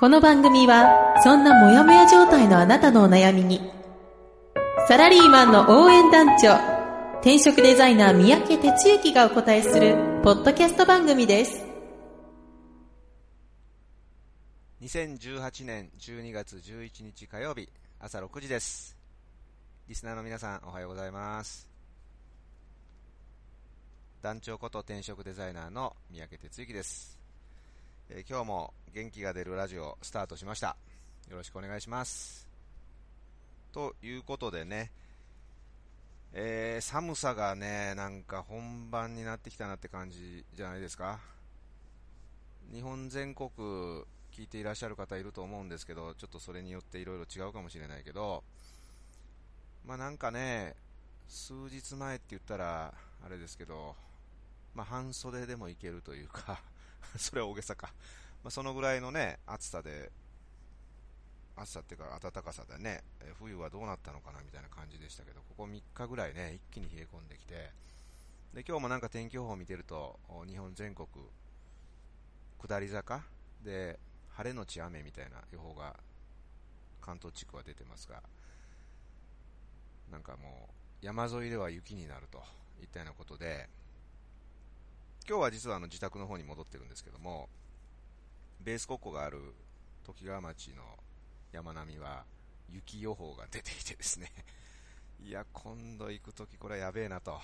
この番組は、そんなモヤモヤ状態のあなたのお悩みに、サラリーマンの応援団長、転職デザイナー三宅哲之がお答えする、ポッドキャスト番組です。2018年12月11日火曜日朝6時です。リスナーの皆さんおはようございます。団長こと転職デザイナーの三宅哲之です。えー今日も元気が出るラジオスタートしました。よろしくお願いします。ということでね、えー寒さがね、なんか本番になってきたなって感じじゃないですか。日本全国聞いていらっしゃる方いると思うんですけど、ちょっとそれによっていろいろ違うかもしれないけど、まあなんかね、数日前って言ったらあれですけど、まあ半袖でもいけるというか、それは大げさか。まあそのぐらいのね、暑さで、暑さっていうか暖かさでね、冬はどうなったのかなみたいな感じでしたけど、ここ3日ぐらいね、一気に冷え込んできて、で、今日もなんか天気予報を見てると、日本全国、下り坂？で、晴れのち雨みたいな予報が関東地区は出てますが、なんかもう山沿いでは雪になるといったようなことで、今日は実はあの自宅の方に戻ってるんですけども、ベース国庫がある時川町の山並みは雪予報が出ていてですね、いや、今度行くときこれはやべえなと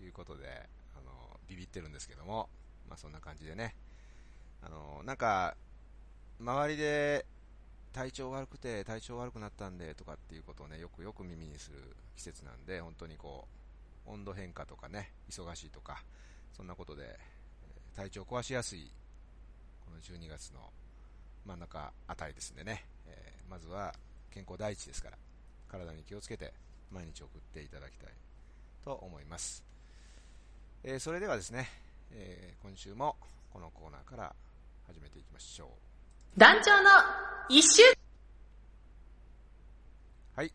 いうことで、あの、ビビってるんですけども、まあそんな感じでね、あの、なんか、周りで体調悪くて体調悪くなったんでとかっていうことをねよくよく耳にする季節なんで本当にこう温度変化とかね忙しいとかそんなことでえー体調を壊しやすいこの12月の真ん中あたりですんでね、えーまずは健康第一ですから体に気をつけて毎日送っていただきたいと思います、えーそれではですね、えー今週もこのコーナーから始めていきましょう団長の一週はい。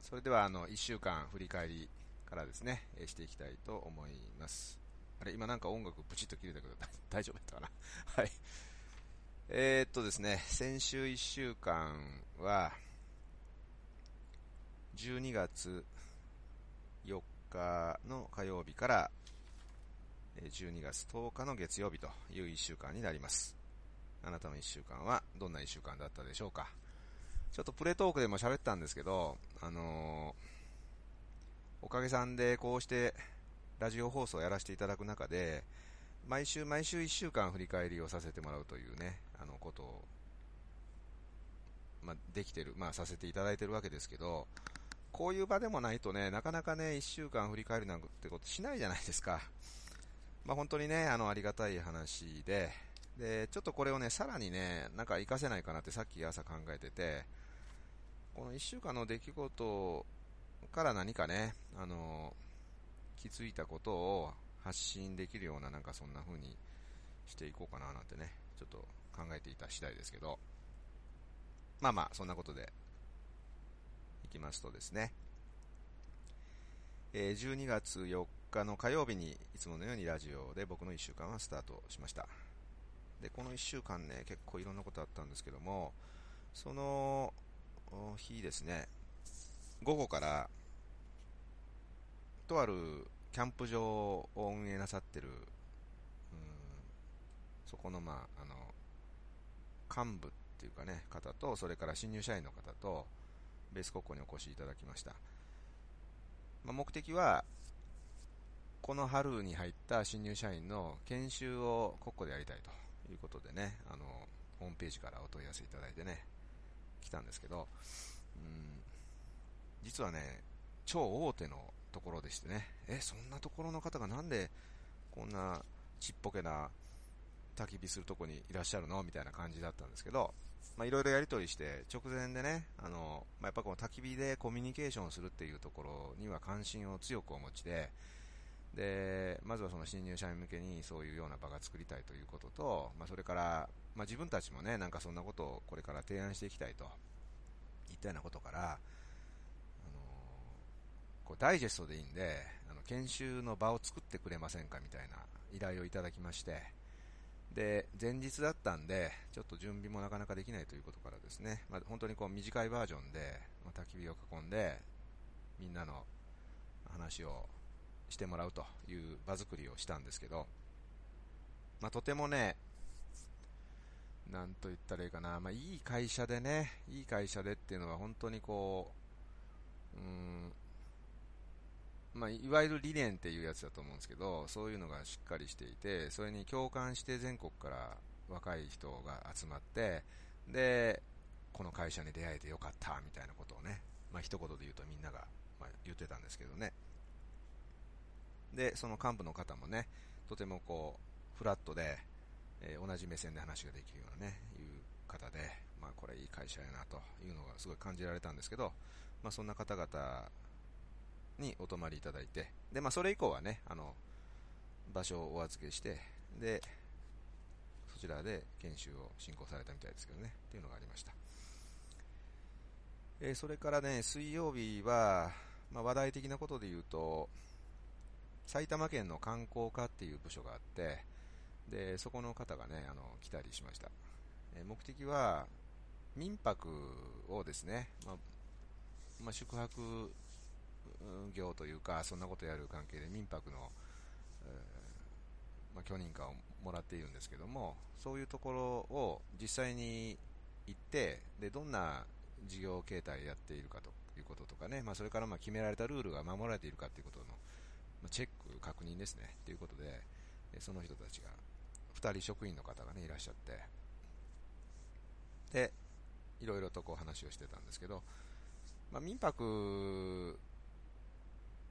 それでは、あの、1週間振り返りからですね、えーしていきたいと思います。あれ、今なんか音楽プチッと切れたけど、大丈夫だったかな？はい。えー、っとですね、先週1週間は、12月4日の火曜日から、12月10日の月曜日という1週間になります。あなたの1週間はどんな1週間だったでしょうか？ちょっとプレトークでも喋ったんですけど、あのーおかげさんでこうしてラジオ放送をやらせていただく中で、毎週毎週1週間振り返りをさせてもらうというね、あのことを、まあ、できてる、まあ、させていただいてるわけですけど、こういう場でもないとね、なかなかね、1週間振り返るなんてことしないじゃないですか。まあ、本当にね、あの、ありがたい話で、で、ちょっとこれをね、さらにね、なんか活かせないかなってさっき朝考えてて、この1週間の出来事から何かね、あの、気づいたことを発信できるような、なんかそんな風にしていこうかななんてね、ちょっと考えていた次第ですけど、まあまあ、そんなことで、いきますとですね、え12月4日の火曜日にいつものようにラジオで僕の1週間はスタートしました。で、この1週間ね、結構いろんなことあったんですけども、その日ですね、午後から、とあるキャンプ場を運営なさってる、うんそこの、まあ、あの、幹部っていうかね、方と、それから新入社員の方と、ベース国庫にお越しいただきました。まあ、目的は、この春に入った新入社員の研修を国庫でやりたいということでね、あの、ホームページからお問い合わせいただいてね、来たんですけど、うん、実はね、超大手のところでしてね、え、そんなところの方がなんでこんなちっぽけな焚き火するとこにいらっしゃるの？みたいな感じだったんですけど、まあ、いろいろやり取りして直前でね、あの、まあ、やっぱこの焚き火でコミュニケーションするっていうところには関心を強くお持ちで、で、まずはその新入社員向けにそういうような場が作りたいということと、まあ、それから、まあ、自分たちもね、なんかそんなことをこれから提案していきたいと、いったようなことから、こうダイジェストでいいんで、あの研修の場を作ってくれませんかみたいな依頼をいただきまして、で、前日だったんで、ちょっと準備もなかなかできないということからですね、まあ、本当にこう短いバージョンで、まあ、焚き火を囲んで、みんなの話をしてもらうという場作りをしたんですけど、まあ、とてもね、なんと言ったらいいかな、まあ、いい会社でね、いい会社でっていうのは本当にこう、うん、まあ、いわゆる理念っていうやつだと思うんですけど、そういうのがしっかりしていて、それに共感して全国から若い人が集まって、で、この会社に出会えてよかったみたいなことをね、まあ、一言で言うとみんなが、まあ、言ってたんですけどね。で、その幹部の方もね、とてもこう、フラットで、えー、同じ目線で話ができるようなね、いう方で、まあ、これいい会社やなというのがすごい感じられたんですけど、まあ、そんな方々にお泊まりいただいて、で、まあ、それ以降はね、あの、場所をお預けして、で、そちらで研修を進行されたみたいですけどね、っていうのがありました。えー、それからね、水曜日は、まあ、話題的なことで言うと、埼玉県の観光課っていう部署があって、で、そこの方がね、あの、来たりしました。えー、目的は、民泊をですね、まあ、まあ、宿泊業というか、そんなことやる関係で民泊の、え、まあ、許認可をもらっているんですけども、そういうところを実際に行って、で、どんな事業形態やっているかということとかね、まあ、それからま決められたルールが守られているかということの、まチェック、確認ですね、ということで、その人たちが、2人職員の方がね、いらっしゃって、で、いろいろとこう話をしてたんですけど、まあ、民泊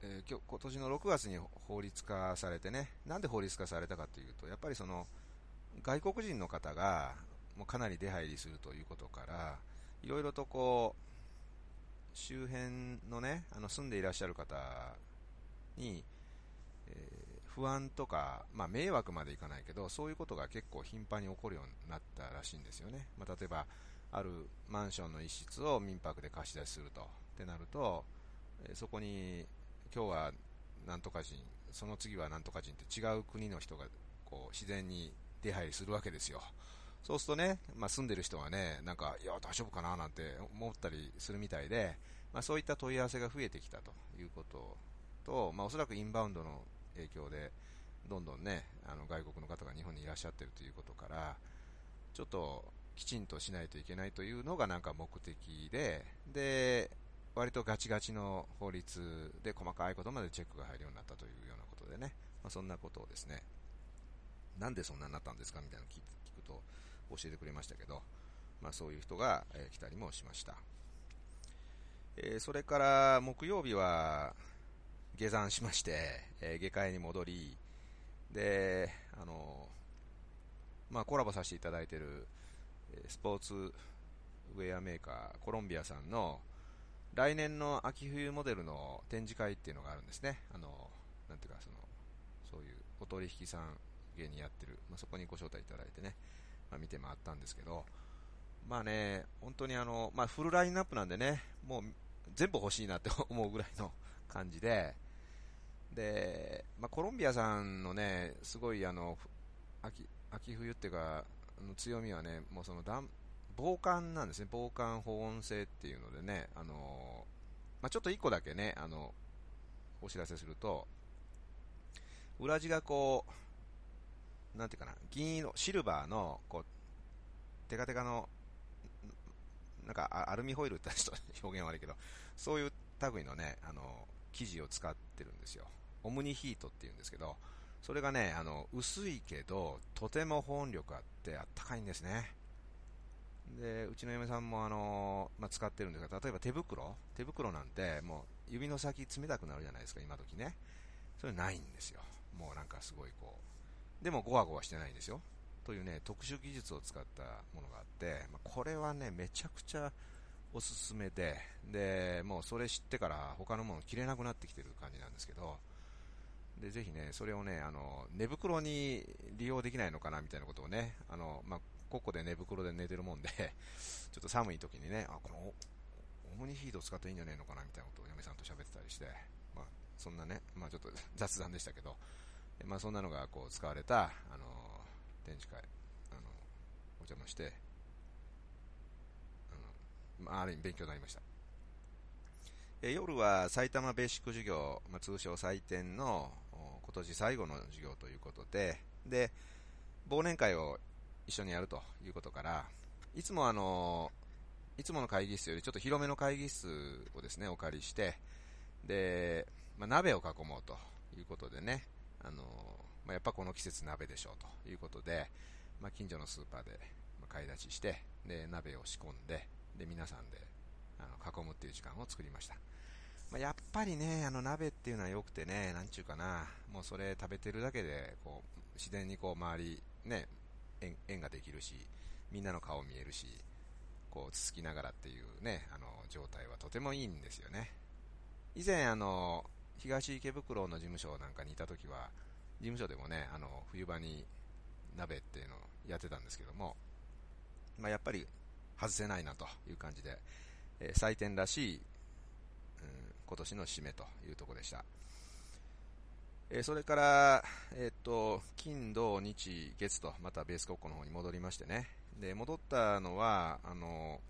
えー、今日今年の6月に法律化されてね、なんで法律化されたかというと、やっぱりその外国人の方がもうかなり出入りするということから、いろいろとこう周辺のね、あの住んでいらっしゃる方に、えー、不安とか、まあ、迷惑までいかないけど、そういうことが結構頻繁に起こるようになったらしいんですよね。まあ、例えば、あるマンションの一室を民泊で貸し出しするとってなると、えー、そこに今日はなんとか人、その次はなんとか人って違う国の人がこう自然に出入りするわけですよ。そうするとね、まあ、住んでる人はね、なんか、いや、大丈夫かななんて思ったりするみたいで、まあ、そういった問い合わせが増えてきたということと、まあ、おそらくインバウンドの影響で、どんどんね、あの外国の方が日本にいらっしゃってるということから、ちょっときちんとしないといけないというのがなんか目的で、で、割とガチガチの法律で細かいことまでチェックが入るようになったというようなことでね、まあ、そんなことをですね、なんでそんなになったんですかみたいなのを聞くと教えてくれましたけど、まあ、そういう人が、え、来たりもしました。えー、それから木曜日は下山しまして、えー、下界に戻り、で、あの、まあ、コラボさせていただいている、えスポーツウェアメーカー、コロンビアさんの、来年の秋冬モデルの展示会っていうのがあるんですね。あの、なんていうか、その、そういうお取引さん芸にやってる、まあ、そこにご招待いただいてね、まあ、見て回ったんですけど、まあね、本当にあの、まあ、フルラインナップなんでね、もう全部欲しいなって 思うぐらいの感じで、で、まあ、コロンビアさんのね、すごいあの、秋、秋冬っていうか、の強みはね、もうその防寒なんですね、防寒保温性っていうのでね、あのまあ、ちょっと1個だけね、あのお知らせすると、裏地がこう、なんていうかな、銀色、シルバーの、こう、テカテカの、なんかアルミホイルってちょっと表現悪いけど、そういう類のね、あの、生地を使ってるんですよ。オムニヒートっていうんですけど、それがね、あの、薄いけど、とても保温力あってあったかいんですね。で、うちの嫁さんもあの、まあ、使ってるんですが、例えば手袋手袋なんて、もう指の先冷たくなるじゃないですか、今時ね。それないんですよ。もうなんかすごいこう。でもゴワゴワしてないんですよ。というね、特殊技術を使ったものがあって、まあ、これはね、めちゃくちゃおすすめで、で、もうそれ知ってから他のもの着れなくなってきてる感じなんですけど、で、ぜひね、それをね、あの、寝袋に利用できないのかなみたいなことをね、あの、まあ、ここで寝袋で寝てるもんで ちょっと寒い時にね、あ、この、オムニヒート使っていいんじゃねえのかなみたいなことを嫁さんと喋ってたりして、まあ、そんなね、まあちょっと 雑談でしたけど、まあそんなのがこう使われた、あの、展示会、あの、お邪魔して、あの、まあ、ある意味勉強になりました。え夜は埼玉ベーシック授業、まあ、通称採点の今年最後の授業ということで、で、忘年会を一緒にやるということから、いつもあの、いつもの会議室よりちょっと広めの会議室をですね、お借りして、で、まあ、鍋を囲もうということでね、あの、まあ、やっぱこの季節鍋でしょうということで、まあ、近所のスーパーで買い出しして、で、鍋を仕込んで、で、皆さんで、あの、囲むっていう時間を作りました。まあ、やっぱりね、あの鍋っていうのは良くてね、なんちゅうかな、もうそれ食べてるだけで、こう、自然にこう周り、ね、縁縁ができるし、みんなの顔見えるし、こう、つつきながらっていうね、あの、状態はとてもいいんですよね。以前、あの、東池袋の事務所なんかにいた時は、事務所でもね、あの、冬場に鍋っていうのをやってたんですけども、まあ、やっぱり外せないなという感じで、えー、採点らしい、うん、今年の締めというところでした。えー、それから、えっ、と、金、土、日、月と、またベース国庫の方に戻りましてね。で、戻ったのは、あの、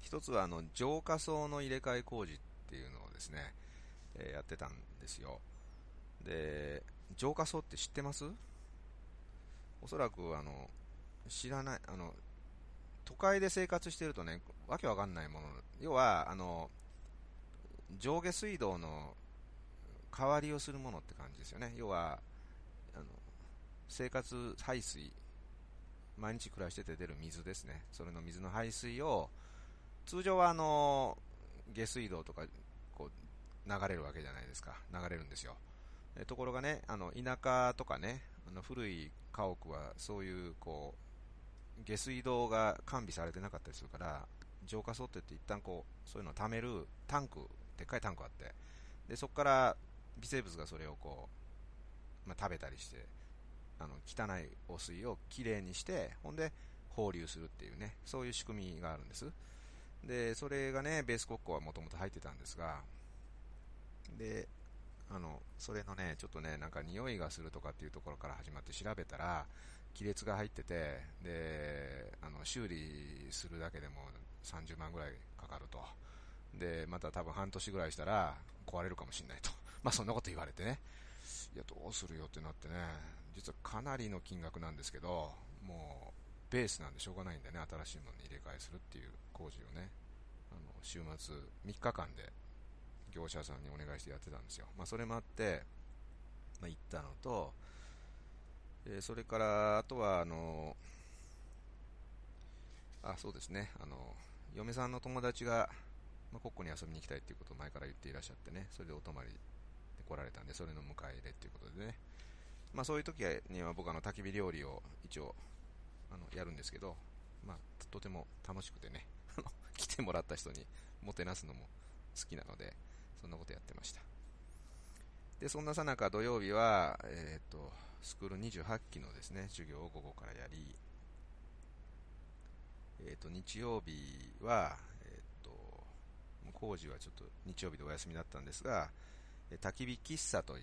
一つはあの、浄化層の入れ替え工事っていうのをですね、えー、やってたんですよ。で、浄化層って知ってます？おそらく、あの、知らない、あの、都会で生活してるとね、わけわかんないもの。要は、あの、上下水道の代わりをするものって感じですよね。要は、あの、生活排水、毎日暮らしてて出る水ですね。それの水の排水を、通常はあの、下水道とか、こう、流れるわけじゃないですか。流れるんですよ。えところがね、あの、田舎とかね、あの、古い家屋は、そういう、こう、下水道が完備されてなかったりするから、浄化槽って言って一旦こう、そういうのを貯めるタンク、でっかいタンクあって、で、そこから微生物がそれをこう、まあ、食べたりして、あの、汚い汚水をきれいにして、ほんで、放流するっていうね、そういう仕組みがあるんです。で、それがね、ベース国庫はもともと入ってたんですが、で、あの、それのね、ちょっとね、なんか匂いがするとかっていうところから始まって調べたら、亀裂が入ってて、で、あの、修理するだけでも30万ぐらいかかると。で、また多分半年ぐらいしたら壊れるかもしれないと。まあそんなこと言われてね。いや、どうするよってなってね、実はかなりの金額なんですけど、もう、ベースなんでしょうがないんでね、新しいものに入れ替えするっていう工事をね、あの、週末3日間で業者さんにお願いしてやってたんですよ。まあそれもあって、まあ行ったのと、え、それから、あとは、あの、あ、そうですね、あの、嫁さんの友達が、まあ、ここに遊びに行きたいっていうことを前から言っていらっしゃってね、それでお泊まり来られたんで、それの迎え入れっていうことでね、まあそういう時には僕あの焚き火料理を一応、あの、やるんですけど、まあ、とても楽しくてね、来てもらった人にもてなすのも好きなので、そんなことやってました。で、そんなさなか土曜日は、えっ、ー、と、スクール28期のですね、授業を午後からやり、えっ、ー、と、日曜日は、えっ、ー、と工事はちょっと日曜日でお休みだったんですが、焚き火喫茶という、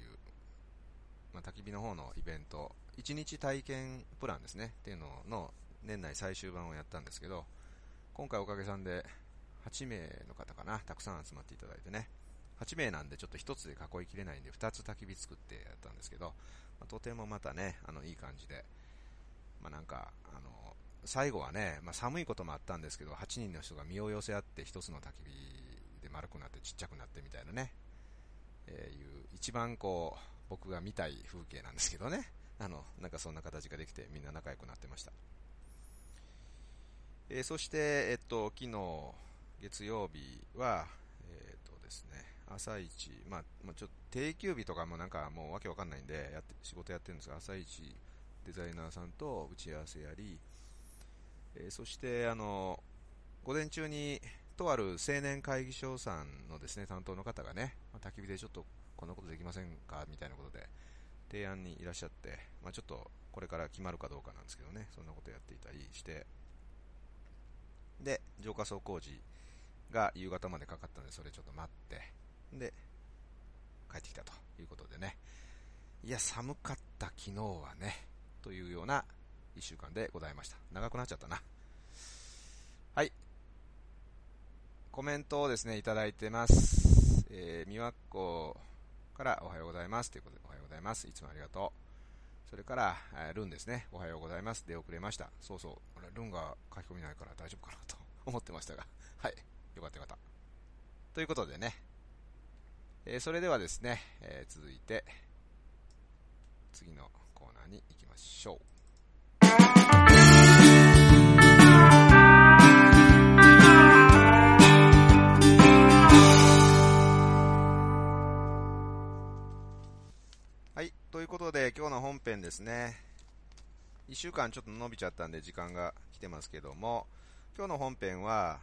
まあ、焚き火の方のイベント、1日体験プランですね、っていうのの年内最終版をやったんですけど、今回おかげさんで8名の方かな、たくさん集まっていただいてね、8名なんでちょっと1つで囲いきれないんで2つ焚き火作ってやったんですけど、まあ、とてもまたね、あの、いい感じで、まあ、なんか、あの、最後はね、まあ、寒いこともあったんですけど、8人の人が身を寄せ合って1つの焚き火で丸くなってちっちゃくなってみたいなね、えー、いう一番こう僕が見たい風景なんですけどね。あのなんかそんな形ができてみんな仲良くなってました、えー、そして、えっと、昨日月曜日は、えー、っとですね、朝一、まあ、まあ、ちょっと定休日とかもなんかもうわけわかんないんでやって仕事やってるんですが朝一デザイナーさんと打ち合わせやり、えー、そしてあの午前中にとある青年会議所さんのですね担当の方がね、まあ、焚き火でちょっとこんなことできませんかみたいなことで提案にいらっしゃって、まあ、ちょっとこれから決まるかどうかなんですけどね、そんなことやっていたりして、で、浄化層工事が夕方までかかったので、それちょっと待って、で、帰ってきたということでね、いや、寒かった昨日はね、というような1週間でございました。長くなっちゃったな。はい。コメントをですね、いただいてます。えー、みわっこからおはようございますということで、おはようございます。いつもありがとう。それから、ルンですね。おはようございます。出遅れました。そうそう。あれ、ルンが書き込みないから大丈夫かなと 思ってましたが。はい。よかったよかった。ということでね。えー、それではですね、えー、続いて、次のコーナーに行きましょう。ということで、今日の本編ですね。1週間ちょっと伸びちゃったんで時間が来てますけども、今日の本編は、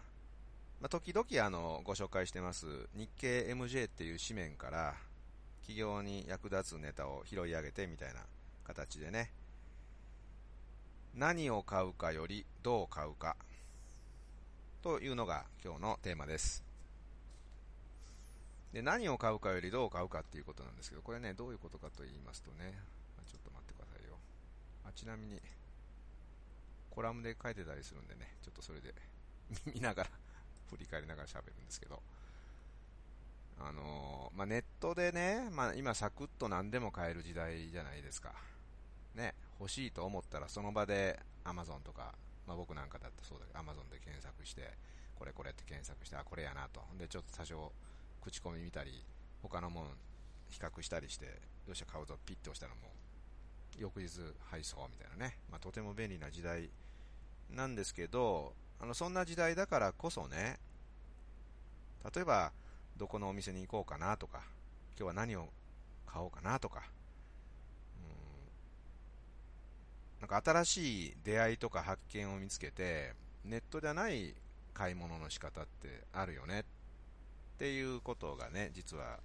まあ、時々あのご紹介してます日経 MJ っていう紙面から企業に役立つネタを拾い上げてみたいな形でね何を買うかよりどう買うかというのが今日のテーマですで何を買うかよりどう買うかっていうことなんですけどこれねどういうことかと言いますとねちょっと待ってくださいよあちなみにコラムで書いてたりするんでねちょっとそれで 見ながら振り返りながら喋るんですけど、あのー、まあ、ネットでね、まあ、今サクッと何でも買える時代じゃないですか。ね、欲しいと思ったらその場で Amazon とか、まあ、僕なんかだったそうだけど Amazon で検索して、これこれって検索して、あ、これやなと。で、ちょっと多少口コミ見たり、他のもん比較したりして、よっしゃ買うぞ、ピッと押したらもう、翌日配送みたいなね。まあ、とても便利な時代なんですけど、あの、そんな時代だからこそね、例えば、どこのお店に行こうかなとか、今日は何を買おうかなとか、うん、なんか新しい出会いとか発見を見つけて、ネットじゃない買い物の仕方ってあるよねっっていうことがね、実は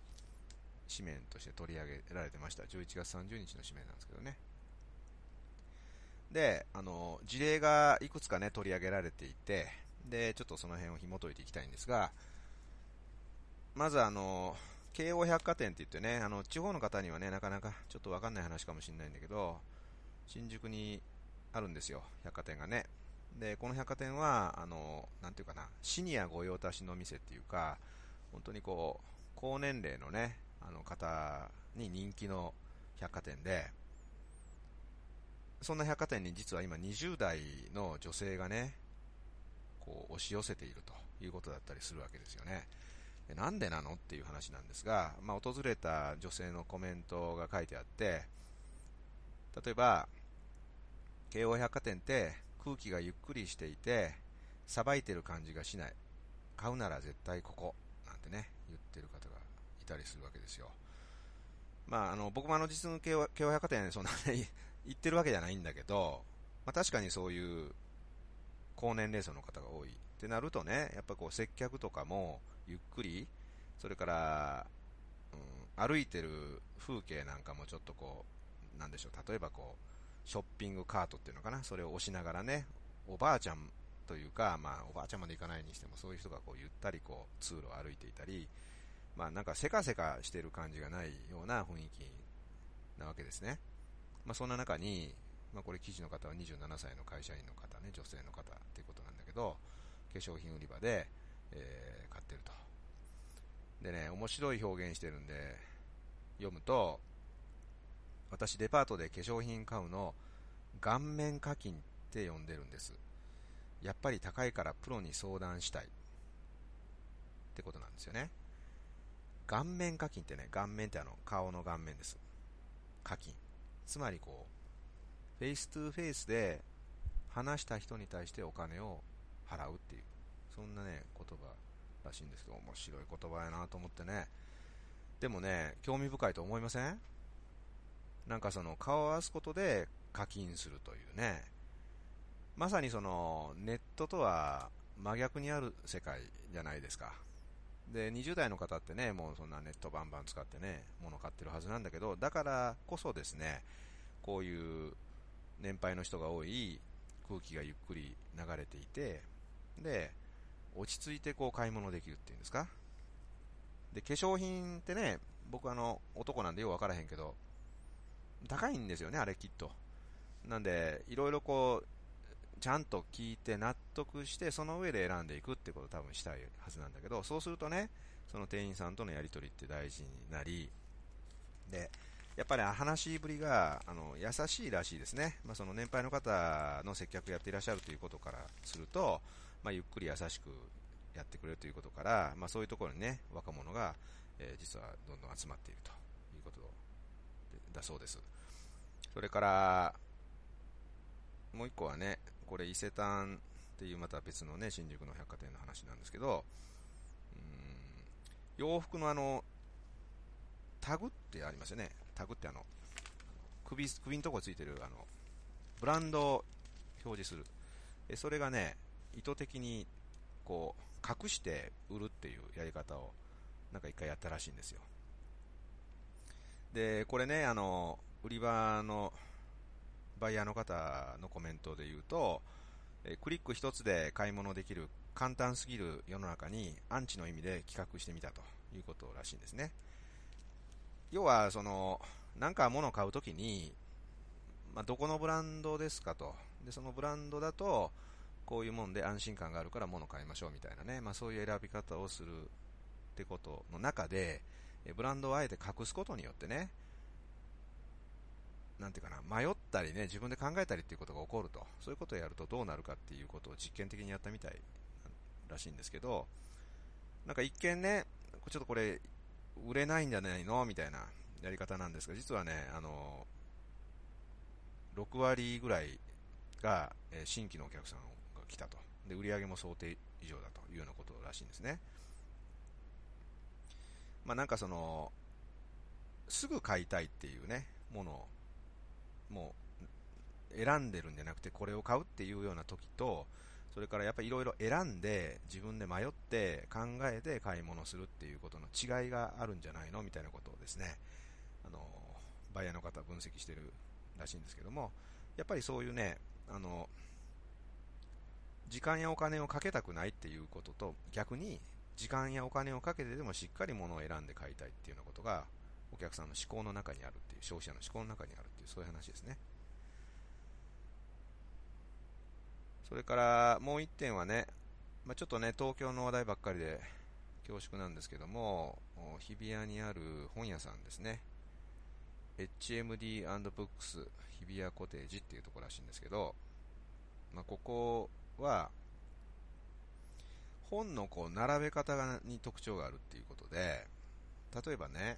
紙面として取り上げられてました。11月30日の紙面なんですけどね。で、あの、事例がいくつかね、取り上げられていて、で、ちょっとその辺を紐解いていきたいんですが、まずあの、京王百貨店って言ってね、あの、地方の方にはね、なかなかちょっとわかんない話かもしれないんだけど、新宿にあるんですよ、百貨店がね。で、この百貨店は、あの、なんていうかな、シニア御用達の店っていうか、本当にこう、高年齢のね、あの方に人気の百貨店で、そんな百貨店に実は今20代の女性がね、こう押し寄せているということだったりするわけですよね。なんでなのっていう話なんですが、まあ、訪れた女性のコメントが書いてあって、例えば、京王百貨店って空気がゆっくりしていて、さばいてる感じがしない。買うなら絶対ここ。なんてね、言ってる方がいたりするわけですよ。まあ、あの、僕もあの実の京王百貨店、そんなね、言ってるわけじゃないんだけど、まあ、確かにそういう高年齢層の方が多いってなるとね、やっぱこう接客とかもゆっくり、それから、うん、歩いてる風景なんかもちょっとこう、なんでしょう、例えばこう、ショッピングカートっていうのかな、それを押しながらね、おばあちゃんというか、まあ、おばあちゃんまで行かないにしても、そういう人がこうゆったりこう通路を歩いていたり、まあ、なんかせかせかしてる感じがないような雰囲気なわけですね。まあ、そんな中に、まあ、これ記事の方は27歳の会社員の方ね、女性の方っていうことなんだけど、化粧品売り場で、えー、買ってると。でね、面白い表現してるんで、読むと、私デパートで化粧品買うの、顔面課金って呼んでるんです。やっぱり高いからプロに相談したい。ってことなんですよね。顔面課金ってね、顔面ってあの、顔の顔面です。課金。つまりこう、 face to face で話した人に対してお金を払うっていう、そんなね、言葉らしいんですけど、面白い言葉やなと思ってね。でもね、興味深いと思いません？なんかその顔を合わすことで課金するというね、まさにそのネットとは真逆にある世界じゃないですか。で、20代の方ってね、もうそんなネットバンバン使ってね、物買ってるはずなんだけど、だからこそですね、こういう年配の人が多い空気がゆっくり流れていて、で、落ち着いてこう買い物できるっていうんですか。で、化粧品ってね、僕あの、男なんでよくわからへんけど、高いんですよね、あれきっと。なんで、いろいろこう、ちゃんと聞いて納得して、その上で選んでいくってことを多分したいはずなんだけど、そうするとね、その店員さんとのやり取りって大事になり、で、やっぱり話しぶりがあの優しいらしいですね、まあ、その年配の方の接客やっていらっしゃるということからすると、まあ、ゆっくり優しくやってくれるということから、まあ、そういうところにね若者が、えー、実はどんどん集まっているということだそうです。それからもう一個はね、これ伊勢丹っていうまた別のね、新宿の百貨店の話なんですけど、うん洋服のあの、タグってありますよね。タグってあの、首、首のとこついてるあの、ブランドを表示する。えそれがね、意図的にこう、隠して売るっていうやり方を、なんか一回やったらしいんですよ。で、これね、あの、売り場のバイヤーの方のコメントで言うと、えクリック一つで買い物できる簡単すぎる世の中にアンチの意味で企画してみたということらしいんですね。要は、その、なんか物を買うときに、まあ、どこのブランドですかと。で、そのブランドだと、こういうもんで安心感があるから物を買いましょうみたいなね、まあ、そういう選び方をするってことの中で、ブランドをあえて隠すことによってね、なんていうかな、迷ったりね、自分で考えたりっていうことが起こると、そういうことをやるとどうなるかっていうことを実験的にやったみたいらしいんですけど、なんか一見ね、ちょっとこれ、売れないんじゃないのみたいなやり方なんですが、実はね、あの、6割ぐらいが、え新規のお客さんが来たと。で、売り上げも想定以上だというようなことらしいんですね。まあなんかその、すぐ買いたいっていうね、ものもう選んでるんじゃなくてこれを買うっていうような時と、それからやっぱりいろいろ選んで自分で迷って考えて買い物するっていうことの違いがあるんじゃないのみたいなことをですね、あの、バイヤーの方分析してるらしいんですけども、やっぱりそういうね、あの、時間やお金をかけたくないっていうことと逆に時間やお金をかけてでもしっかり物を選んで買いたいっていうようなことがお客さんの思考の中にあるいう、消費者の思考の中にあるっていう、そういう話ですね。それからもう一点はね、まあ、ちょっとね、東京の話題ばっかりで恐縮なんですけども、日比谷にある本屋さんですね。HMD&Books 日比谷コテージっていうところらしいんですけど、まあ、ここは、本のこう並べ方に特徴があるっていうことで、例えばね、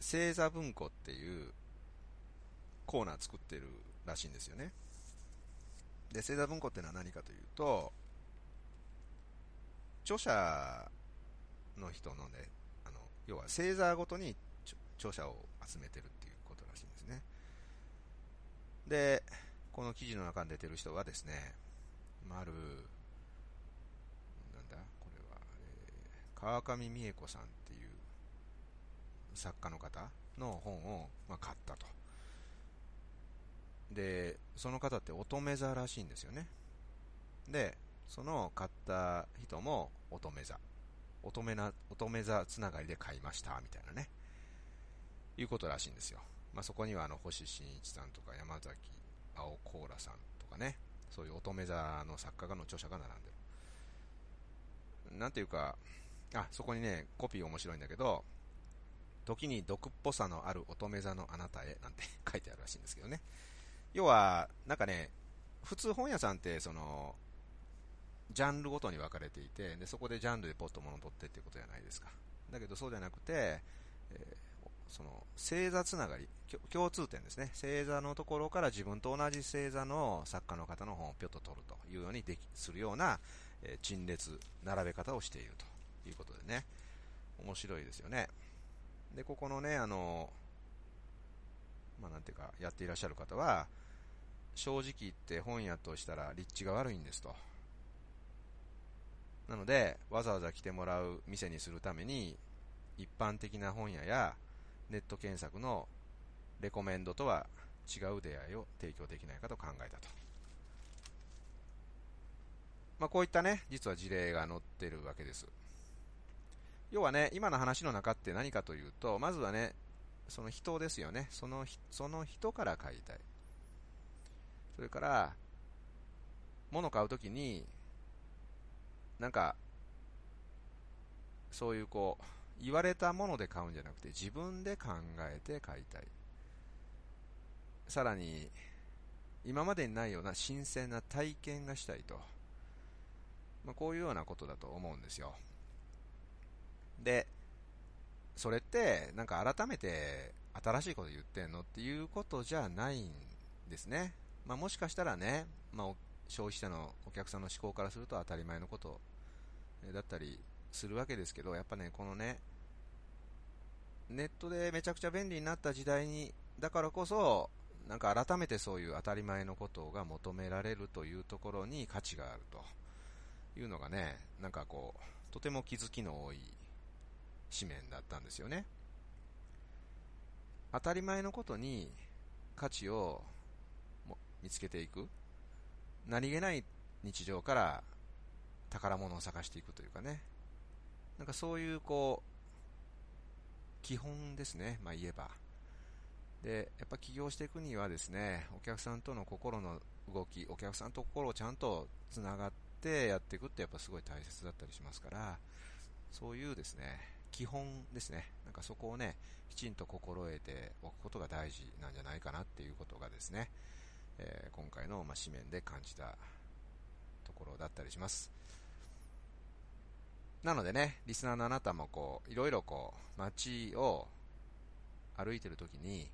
星座文庫っていうコーナー作ってるらしいんですよね。で、星座文庫ってのは何かというと、著者の人のね、あの、要は星座ごとに著者を集めてるっていうことらしいんですね。で、この記事の中に出てる人はですね、まる、なんだ、これは、えー、川上美恵子さんっていう作家の方の本を、まあ、買ったと。で、その方って乙女座らしいんですよね。で、その買った人も乙女座。乙女な、乙女座つながりで買いました、みたいなね。いうことらしいんですよ。まあ、そこにはあの、星新一さんとか山崎青コーラさんとかね、そういう乙女座の作家がの著者が並んでる。なんていうか、あ、そこにね、コピー面白いんだけど、時に毒っぽさのある乙女座のあなたへなんて 書いてあるらしいんですけどね。要は、なんかね、普通本屋さんって、その、ジャンルごとに分かれていて、でそこでジャンルでポッと物を取ってっていうことじゃないですか。だけどそうじゃなくて、えー、その、星座つながり、共通点ですね。星座のところから自分と同じ星座の作家の方の本をぴょっと取るというようにでき、するような、えー、陳列、並べ方をしているということでね。面白いですよね。で、ここのね、あの、まあなんていうか、やっていらっしゃる方は、正直言って本屋としたら立地が悪いんですと。なので、わざわざ来てもらう店にするために、一般的な本屋やネット検索のレコメンドとは違う出会いを提供できないかと考えたと。まあ、こういったね、実は事例が載ってるわけです。要はね、今の話の中って何かというと、まずはね、その人ですよね。そのその人から買いたい。それから、物買うときに、なんか、そういうこう、言われたもので買うんじゃなくて、自分で考えて買いたい。さらに、今までにないような新鮮な体験がしたいと。まあ、こういうようなことだと思うんですよ。で、それって、なんか改めて新しいこと言ってんのっていうことじゃないんですね。まあ、もしかしたらね、まあ、消費者のお客さんの思考からすると当たり前のことだったりするわけですけど、やっぱね、このね、ネットでめちゃくちゃ便利になった時代に、だからこそ、なんか改めてそういう当たり前のことが求められるというところに価値があるというのがね、なんかこう、とても気づきの多い紙面だったんですよね。当たり前のことに価値を見つけていく。何気ない日常から宝物を探していくというかね。なんかそういうこう、基本ですね。まあ言えば。で、やっぱ起業していくにはですね、お客さんとの心の動き、お客さんと心をちゃんとつながってやっていくってやっぱすごい大切だったりしますから、そういうですね、基本ですね、なんかそこをね、きちんと心得ておくことが大事なんじゃないかなっていうことがですね、えー、今回の、まあ、紙面で感じたところだったりします。なのでね、リスナーのあなたもこう、いろいろこう、街を歩いてるときに、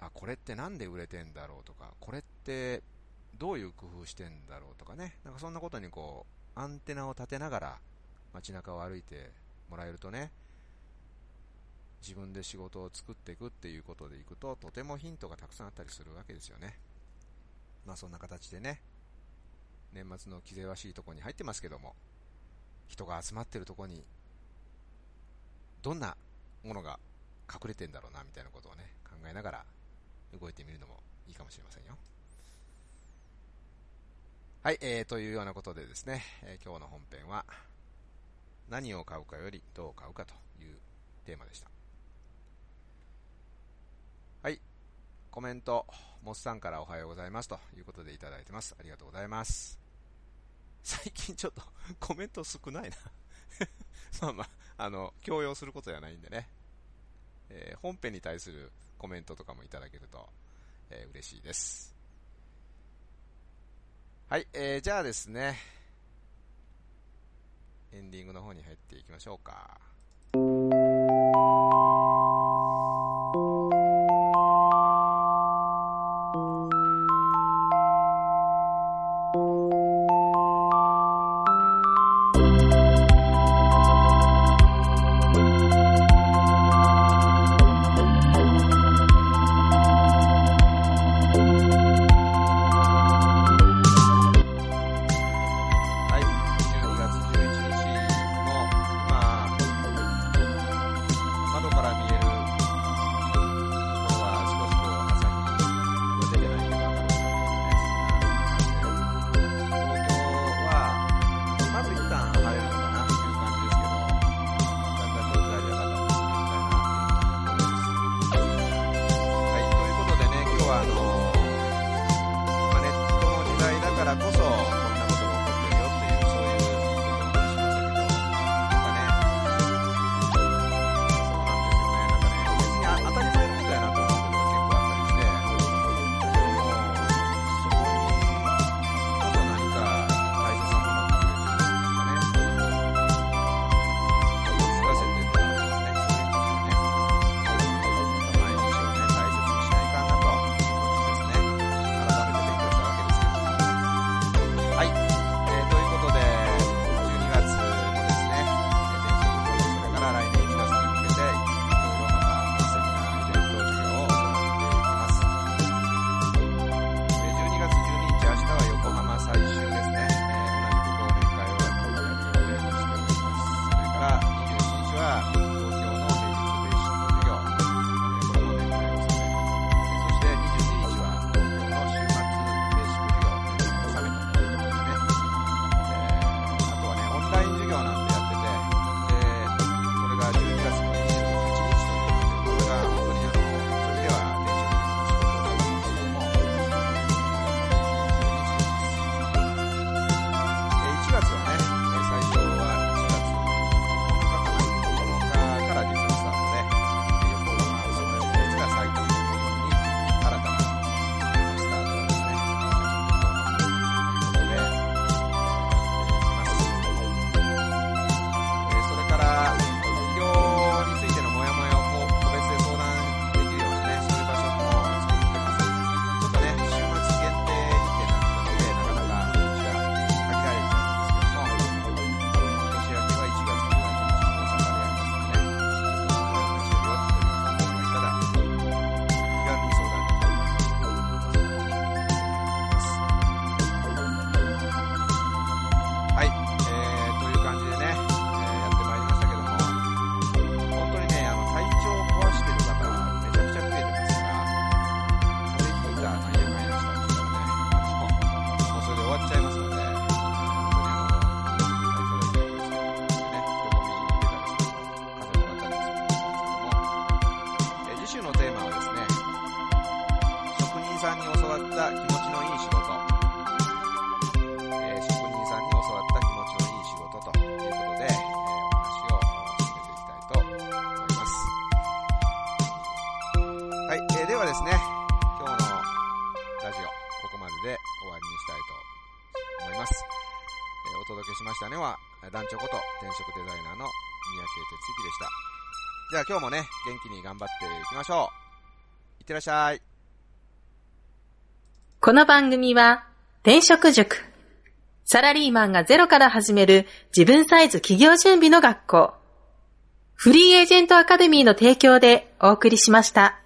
あ、これってなんで売れてんだろうとか、これってどういう工夫してんだろうとかね、なんかそんなことにこう、アンテナを立てながら街中を歩いてもらえるとね、自分で仕事を作っていくっていうことでいくと、とてもヒントがたくさんあったりするわけですよね。まあそんな形でね、年末の気ぜわしいとこに入ってますけども、人が集まってるとこに、どんなものが隠れてんだろうな、みたいなことをね、考えながら動いてみるのもいいかもしれませんよ。はい、えー、というようなことでですね、えー、今日の本編は、何を買うかよりどう買うかというテーマでした。はい。コメント、モスさんからおはようございますということでいただいてます。ありがとうございます。最近ちょっと コメント少ないな まあまあ、あの、強要することじゃないんでね。えー、本編に対するコメントとかもいただけると、えー、嬉しいです。はい、えー、じゃあですね、エンディングの方に入っていきましょうか。今日もね、元気に頑張っていきましょう。いってらっしゃい。この番組は、転職塾。サラリーマンがゼロから始める自分サイズ企業準備の学校。フリーエージェントアカデミーの提供でお送りしました。